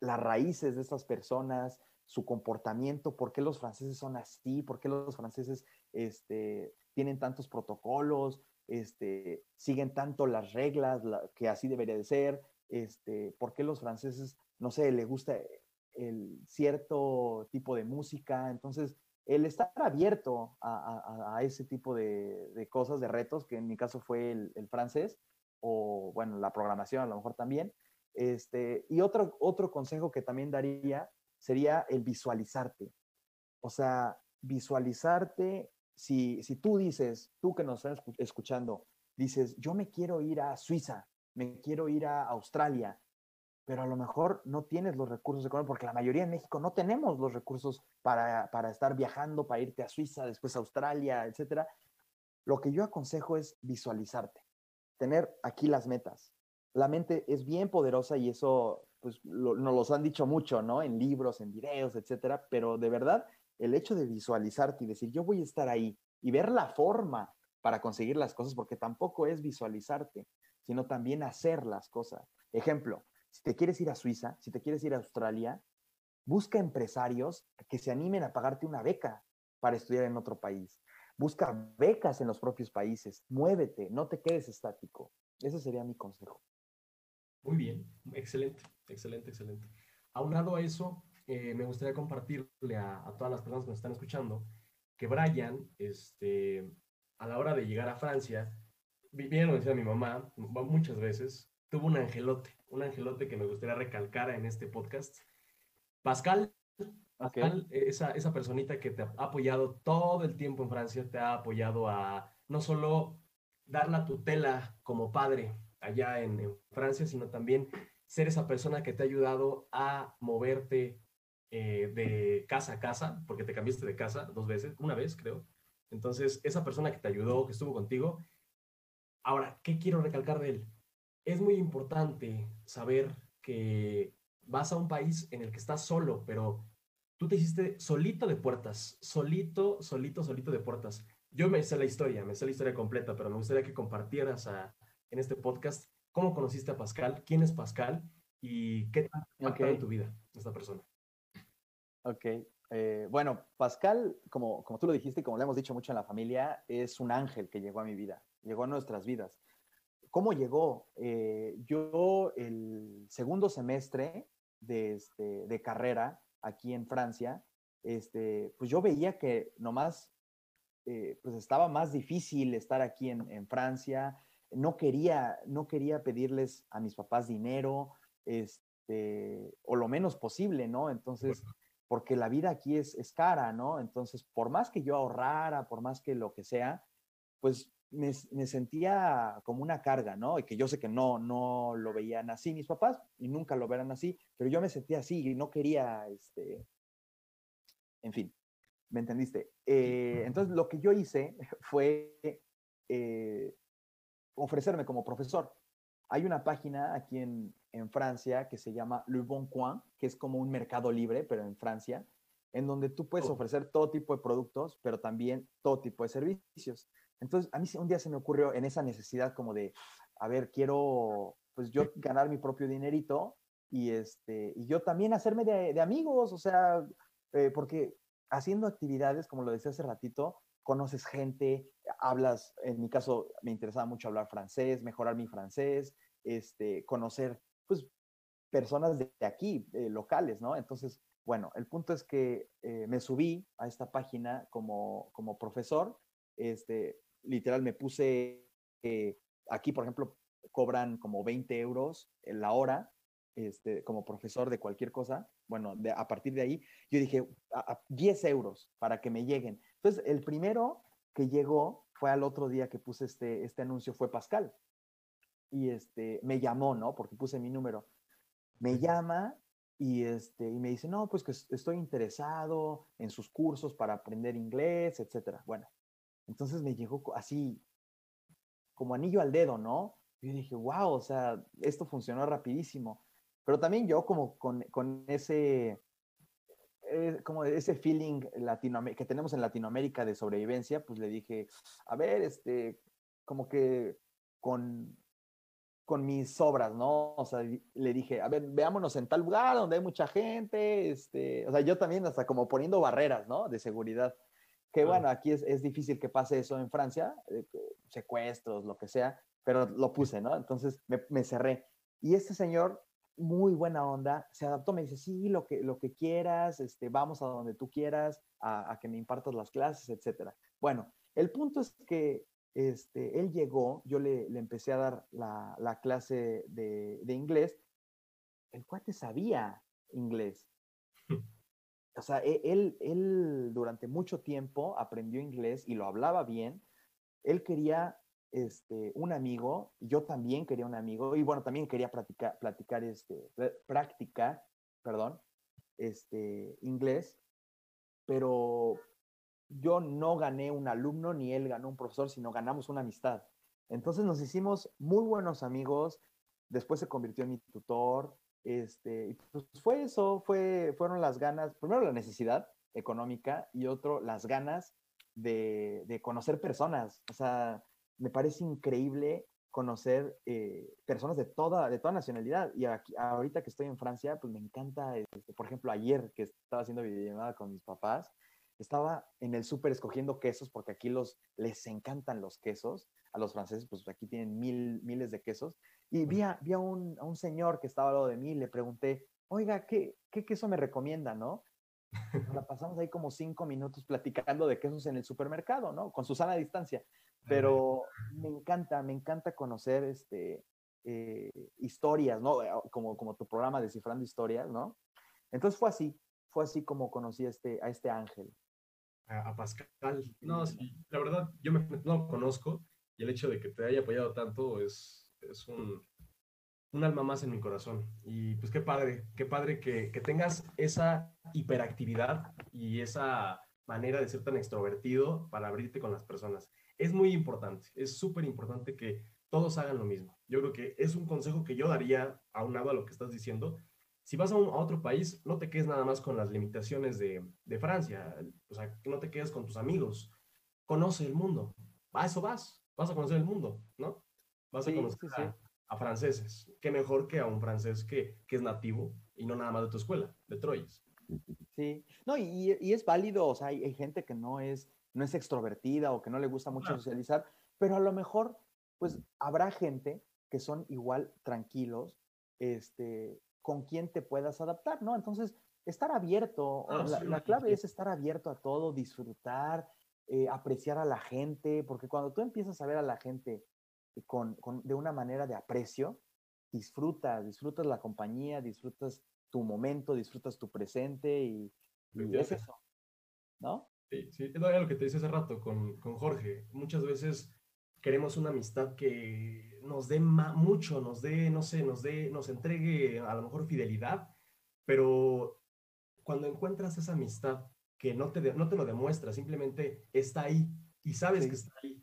las raíces de estas personas, su comportamiento, por qué los franceses son así, por qué los franceses este, tienen tantos protocolos, este, siguen tanto las reglas la, que así debería de ser, este, por qué los franceses, no sé, le gusta el cierto tipo de música. Entonces, el estar abierto a, ese tipo de, cosas, de retos, que en mi caso fue el, el, francés, o bueno, la programación a lo mejor también. Este, y otro, otro consejo que también daría sería el visualizarte. O sea, visualizarte, si, tú dices, tú que nos estás escuchando, dices, yo me quiero ir a Suiza, me quiero ir a Australia, pero a lo mejor no tienes los recursos económicos, porque la mayoría en México no tenemos los recursos para, para estar viajando, para irte a Suiza, después a Australia, etcétera. Lo que yo aconsejo es visualizarte, tener aquí las metas. la mente es bien poderosa y eso pues nos lo han dicho mucho, ¿no? En libros, en videos, etcétera, pero de verdad el hecho de visualizarte y decir, yo voy a estar ahí y ver la forma para conseguir las cosas, porque tampoco es visualizarte, sino también hacer las cosas. Ejemplo, si te quieres ir a Suiza, si te quieres ir a Australia, busca empresarios que se animen a pagarte una beca para estudiar en otro país. Busca becas en los propios países. Muévete, no te quedes estático. Ese sería mi consejo. Muy bien, excelente, excelente, excelente. Aunado a eso, eh, me gustaría compartirle a, todas las personas que nos están escuchando que Brian, este, a la hora de llegar a Francia, lo decía mi mamá muchas veces, tuvo un angelote, un angelote que me gustaría recalcar en este podcast. Pascal, Pascal esa, esa personita que te ha apoyado todo el tiempo en Francia, te ha apoyado a no solo dar la tutela como padre allá en, Francia, sino también ser esa persona que te ha ayudado a moverte eh, de casa a casa, porque te cambiaste de casa dos veces, una vez creo. Entonces, esa persona que te ayudó, que estuvo contigo. Ahora, ¿qué quiero recalcar de él? Es muy importante saber que vas a un país en el que estás solo, pero tú te hiciste solito de puertas, solito, solito, solito de puertas. Yo me sé la historia, me sé la historia completa, pero me gustaría que compartieras a, en este podcast cómo conociste a Pascal, quién es Pascal y qué tal okay. en tu vida esta persona. Ok, eh, bueno, Pascal, como, como tú lo dijiste y como le hemos dicho mucho en la familia, es un ángel que llegó a mi vida, llegó a nuestras vidas. ¿Cómo llegó? Eh, yo el segundo semestre de, este, de carrera aquí en Francia, este, pues yo veía que nomás eh, pues estaba más difícil estar aquí en, en Francia, no quería, no quería pedirles a mis papás dinero, este, o lo menos posible, ¿no? Entonces, porque la vida aquí es, es cara, ¿no? Entonces, por más que yo ahorrara, por más que lo que sea, pues me, me, sentía como una carga, ¿no? Y que yo sé que no, no lo veían así mis papás y nunca lo verán así, pero yo me sentía así y no quería, este, en fin, ¿me entendiste? Eh, entonces, lo que yo hice fue eh, ofrecerme como profesor. Hay una página aquí en, en, Francia que se llama Le Bon Coin, que es como un mercado libre, pero en Francia, en donde tú puedes oh. ofrecer todo tipo de productos, pero también todo tipo de servicios. Entonces, a mí un día se me ocurrió en esa necesidad como de, a ver, quiero, pues yo ganar mi propio dinerito y, este, y yo también hacerme de, de amigos, o sea, eh, porque haciendo actividades, como lo decía hace ratito, conoces gente, hablas, en mi caso me interesaba mucho hablar francés, mejorar mi francés, este, conocer, pues, personas de aquí, eh, locales, ¿no? Entonces, bueno, el punto es que eh, me subí a esta página como, como profesor, este, literal me puse, eh, aquí, por ejemplo, cobran como 20 euros la hora, este, como profesor de cualquier cosa, bueno, de, a partir de ahí, yo dije, a 10 euros para que me lleguen. Entonces, el primero que llegó fue al otro día que puse este, este anuncio, fue Pascal. Y este, me llamó, ¿no? Porque puse mi número. Me llama y, este, y me dice, no, pues que estoy interesado en sus cursos para aprender inglés, etcétera. Bueno, entonces me llegó así, como anillo al dedo, ¿no? Y yo dije, wow, o sea, esto funcionó rapidísimo. Pero también yo como con, con ese, eh, como ese feeling que tenemos en Latinoamérica de sobrevivencia, pues le dije, a ver, este, como que con, con mis obras, ¿no? O sea, le dije, a ver, veámonos en tal lugar donde hay mucha gente, este, o sea, yo también hasta como poniendo barreras, ¿no? De seguridad. Que bueno, aquí es, es difícil que pase eso en Francia, secuestros, lo que sea, pero lo puse, ¿no? Entonces me, me cerré. Y este señor muy buena onda, se adaptó, me dice, sí, lo que, lo que quieras, este, vamos a donde tú quieras, a, que me impartas las clases, etcétera. Bueno, el punto es que este, él llegó, yo le, le empecé a dar la, la clase de, de, inglés, el cuate sabía inglés. O sea, e, él, él durante mucho tiempo aprendió inglés y lo hablaba bien. Él quería este, un amigo, yo también quería un amigo, y bueno, también quería practicar, platicar, este, practicar, perdón, este, inglés, pero yo no gané un alumno ni él ganó un profesor, sino ganamos una amistad. Entonces nos hicimos muy buenos amigos, después se convirtió en mi tutor, este, pues fue eso, fue, fueron las ganas, primero la necesidad económica y otro las ganas de, de conocer personas, o sea, me parece increíble conocer eh, personas de toda, de toda nacionalidad. Y aquí, ahorita que estoy en Francia, pues me encanta, este, por ejemplo, ayer que estaba haciendo videollamada con mis papás, estaba en el súper escogiendo quesos porque aquí los, les encantan los quesos. A los franceses, pues aquí tienen mil, miles de quesos. Y vi a, vi a, un, a un señor que estaba al lado de mí y le pregunté, oiga, ¿qué, qué queso me recomienda, no? La pasamos ahí como cinco minutos platicando de quesos en el supermercado, ¿no? Con su sana distancia. Pero me encanta, me encanta conocer este, eh, historias, ¿no? Eh, como, como tu programa Descifrando Historias, ¿no? Entonces fue así, fue así como conocí a este, a este ángel. A, Pascal. No, sí, la verdad, yo me, no lo conozco y el hecho de que te haya apoyado tanto es, es un, un alma más en mi corazón. Y pues qué padre, qué padre que, que, tengas esa hiperactividad y esa manera de ser tan extrovertido para abrirte con las personas. Es muy importante, es súper importante que todos hagan lo mismo. Yo creo que es un consejo que yo daría a un lado a lo que estás diciendo. Si vas a, un, a otro país, no te quedes nada más con las limitaciones de, de Francia, o sea, no te quedes con tus amigos. Conoce el mundo. A eso vas, vas a conocer el mundo, ¿no? Vas a conocer sí, sí a franceses. Qué mejor que a un francés que, que es nativo y no nada más de tu escuela, de Troyes. Sí, no, y, y es válido, o sea, hay, hay, gente que no es, no es extrovertida o que no le gusta mucho claro. socializar, pero a lo mejor, pues habrá gente que son igual tranquilos, este, con quien te puedas adaptar, ¿no? Entonces, estar abierto, ah, la, sí, la, clave sí. es estar abierto a todo, disfrutar, eh, apreciar a la gente, porque cuando tú empiezas a ver a la gente con, con, de una manera de aprecio, disfrutas, disfrutas la compañía, disfrutas tu momento, disfrutas tu presente y, y es eso, ¿no? Sí, sí, es lo que te decía hace rato con, con Jorge. Muchas veces queremos una amistad que nos dé mucho, nos dé, no sé, nos dé, nos entregue a lo mejor fidelidad, pero cuando encuentras esa amistad que no te, no te lo demuestra, simplemente está ahí y sabes sí. que está ahí,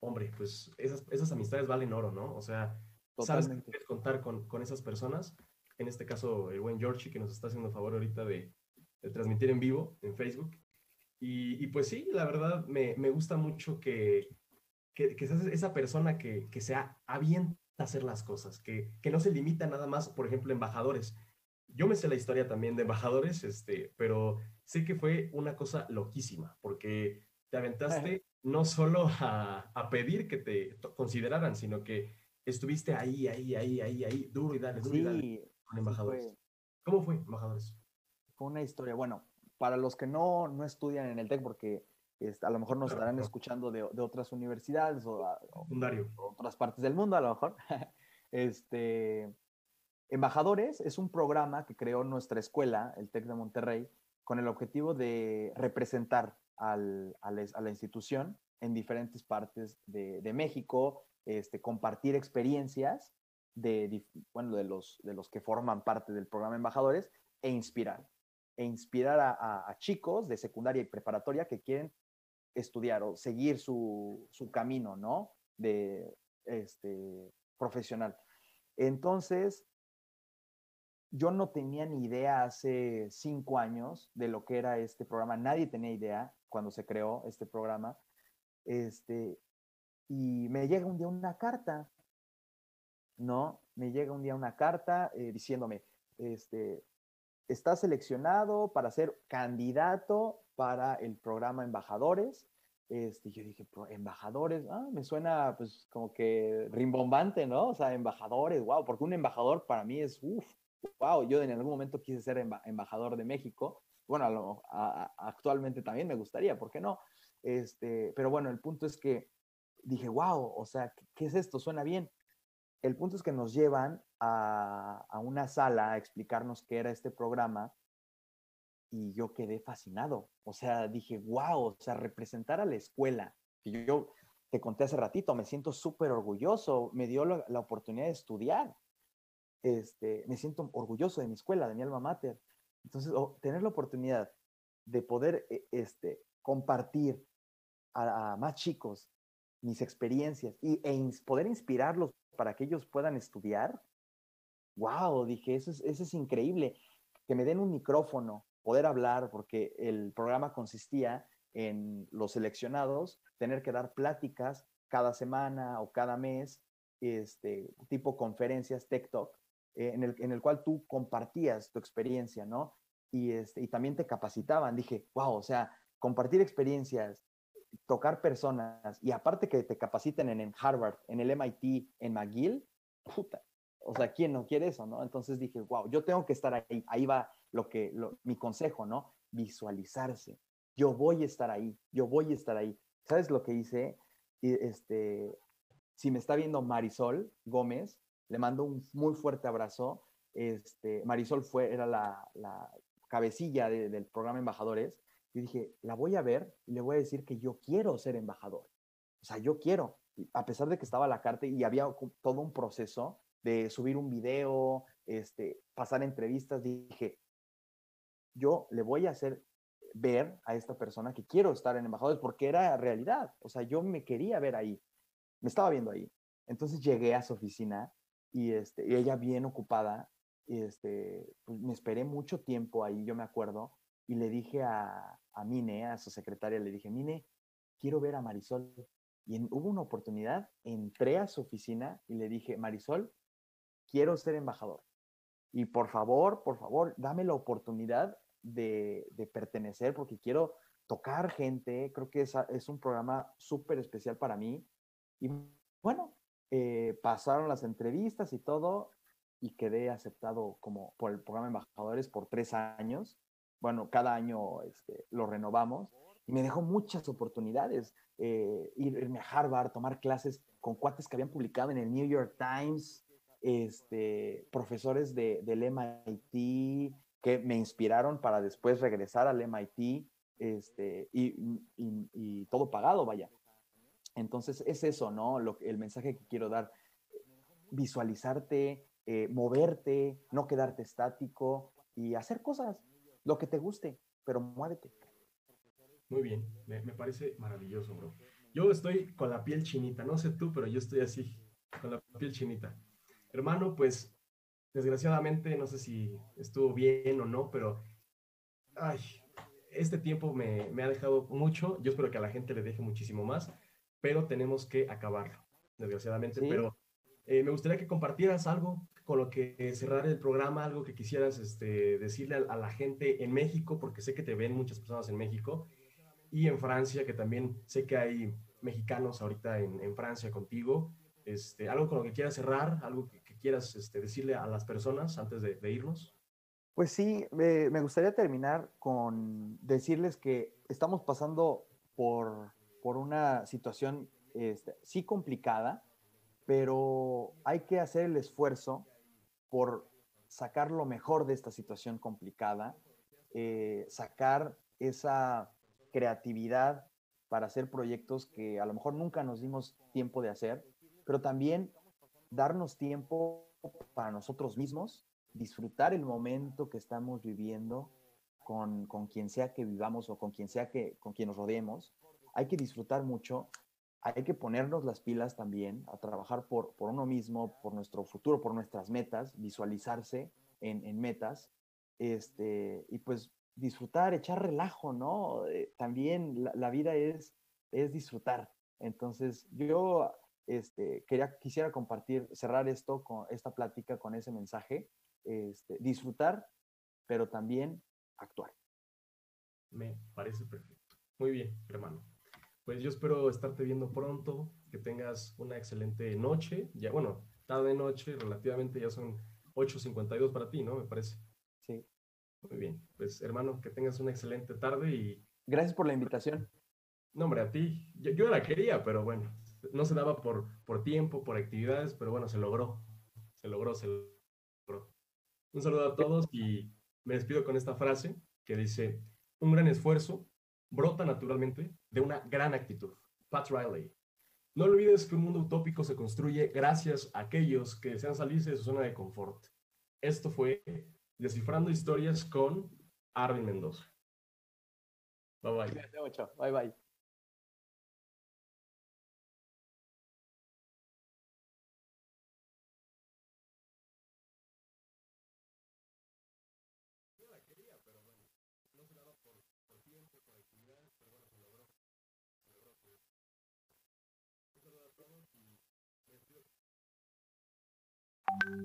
hombre, pues esas, esas amistades valen oro, ¿no? O sea, Totalmente. sabes que puedes contar con, con, esas personas. En este caso, el buen Georgie, que nos está haciendo favor ahorita de, de transmitir en vivo en Facebook. Y, y, pues sí, la verdad, me, me gusta mucho que, que, que seas esa persona que, que sea avienta a hacer las cosas, que, que no se limita nada más, por ejemplo, embajadores. Yo me sé la historia también de embajadores, este, pero sé que fue una cosa loquísima, porque te aventaste no solo a, a, pedir que te consideraran, sino que estuviste ahí, ahí, ahí, ahí, ahí, duro y dale, duro sí, y dale con embajadores. Fue. ¿Cómo fue, embajadores? Fue una historia, bueno, para los que no, no estudian en el TEC, porque a lo mejor nos claro, estarán claro. escuchando de, de, otras universidades o, o, o, otras partes del mundo, a lo mejor. este, Embajadores es un programa que creó nuestra escuela, el TEC de Monterrey, con el objetivo de representar al, a, la, a, la, institución en diferentes partes de, de México, este, compartir experiencias de, de, bueno, de, los, de los que forman parte del programa Embajadores e inspirar. E inspirar a, a, a chicos de secundaria y preparatoria que quieren estudiar o seguir su, su camino, ¿no? De este, profesional. Entonces, yo no tenía ni idea hace cinco años de lo que era este programa. Nadie tenía idea cuando se creó este programa. Este, y me llega un día una carta, ¿no? Me llega un día una carta eh, diciéndome, este, estás seleccionado para ser candidato para el programa Embajadores. Este, yo dije, embajadores, ah, me suena pues como que rimbombante, ¿no? O sea, embajadores, wow, porque un embajador para mí es, uff, wow, yo en algún momento quise ser embajador de México. Bueno, a lo, a, actualmente también me gustaría, ¿por qué no? Este, pero bueno, el punto es que dije, wow, o sea, ¿qué, qué es esto? Suena bien. El punto es que nos llevan a, a, una sala a explicarnos qué era este programa y yo quedé fascinado. O sea, dije, wow, o sea, representar a la escuela, que yo, te conté hace ratito, me siento súper orgulloso, me dio la, oportunidad de estudiar este, me siento orgulloso de mi escuela, de mi alma mater. Entonces, oh, tener la oportunidad de poder este, compartir a, a, más chicos mis experiencias y, e poder inspirarlos para que ellos puedan estudiar, wow, dije, eso es, eso es increíble, que me den un micrófono, poder hablar, porque el programa consistía en los seleccionados, tener que dar pláticas cada semana o cada mes, este, tipo conferencias, TikTok, eh, en, el, en el cual tú compartías tu experiencia, ¿no? Y, este, y también te capacitaban. Dije, wow, o sea, compartir experiencias, tocar personas y aparte que te capaciten en, en Harvard, en el MIT, en McGill, puta, o sea, ¿quién no quiere eso, no? Entonces dije, wow, yo tengo que estar ahí. Ahí va lo que, mi consejo, ¿no? Visualizarse. Yo voy a estar ahí, yo voy a estar ahí. ¿Sabes lo que hice? Este, si me está viendo Marisol Gómez, le mando un muy fuerte abrazo. Este, Marisol fue, era la, la cabecilla del programa Embajadores. Y dije, la voy a ver y le voy a decir que yo quiero ser embajador. O sea, yo quiero, a pesar de que estaba la carta y había todo un proceso, de subir un video, este, pasar entrevistas, dije, yo le voy a hacer ver a esta persona que quiero estar en embajadores porque era realidad. O sea, yo me quería ver ahí, me estaba viendo ahí. Entonces llegué a su oficina y, este, y ella bien ocupada, y este, pues me esperé mucho tiempo ahí, yo me acuerdo, y le dije a, a Mine, a su secretaria, le dije, Mine, quiero ver a Marisol. Y hubo una oportunidad, entré a su oficina y le dije, Marisol, quiero ser embajador. Y por favor, por favor, dame la oportunidad de, pertenecer porque quiero tocar gente. Creo que es, es un programa súper especial para mí. Y bueno, eh, pasaron las entrevistas y todo y quedé aceptado como por el programa Embajadores por tres años. Bueno, cada año este, lo renovamos y me dejó muchas oportunidades. Eh, irme a Harvard, tomar clases con cuates que habían publicado en el New York Times, este, profesores de, del MIT que me inspiraron para después regresar al MIT este, y, todo pagado, vaya. Entonces es eso, ¿no? Lo, el mensaje que quiero dar, visualizarte, eh, moverte, no quedarte estático y hacer cosas, lo que te guste, pero muévete. Muy bien, me, me parece maravilloso, bro. Yo estoy con la piel chinita, no sé tú, pero yo estoy así, con la piel chinita. Hermano, pues desgraciadamente no sé si estuvo bien o no, pero ay, este tiempo me, ha dejado mucho. Yo espero que a la gente le deje muchísimo más, pero tenemos que acabarlo, desgraciadamente. Pero eh, me gustaría que compartieras algo con lo que cerrar el programa, algo que quisieras este, decirle a, la gente en México, porque sé que te ven muchas personas en México y en Francia, que también sé que hay mexicanos ahorita en, en Francia contigo. Este, algo con lo que quieras cerrar, algo que, quieras este, decirle a las personas antes de, irnos. Pues sí, me gustaría terminar con decirles que estamos pasando por, por una situación este, sí complicada, pero hay que hacer el esfuerzo por sacar lo mejor de esta situación complicada, eh, sacar esa creatividad para hacer proyectos que a lo mejor nunca nos dimos tiempo de hacer pero también darnos tiempo para nosotros mismos, disfrutar el momento que estamos viviendo con, con, quien sea que vivamos o con quien sea que con quien nos rodeemos. Hay que disfrutar mucho, hay que ponernos las pilas también, a trabajar por, por uno mismo, por nuestro futuro, por nuestras metas, visualizarse en, en metas, este, y pues disfrutar, echar relajo, ¿no? Eh, también la, la, vida es, es disfrutar. Entonces, yo este, quería, quisiera compartir, cerrar esto con esta plática con ese mensaje, este, disfrutar, pero también actuar. Me parece perfecto. Muy bien, hermano. Pues yo espero estarte viendo pronto, que tengas una excelente noche. Ya, bueno, tarde noche, relativamente ya son 8.52 para ti, ¿no? Me parece. Sí. Muy bien. Pues hermano, que tengas una excelente tarde y... Gracias por la invitación. No, hombre, a ti. Yo, yo la quería, pero bueno, no se daba por, por tiempo, por actividades, pero bueno, se logró. Se logró, se logró. Un saludo a todos y me despido con esta frase que dice, un gran esfuerzo brota naturalmente de una gran actitud. Pat Riley. No olvides que un mundo utópico se construye gracias a aquellos que desean salirse de su zona de confort. Esto fue Descifrando Historias con Arvin Mendoza. Bye bye. Bye bye. You.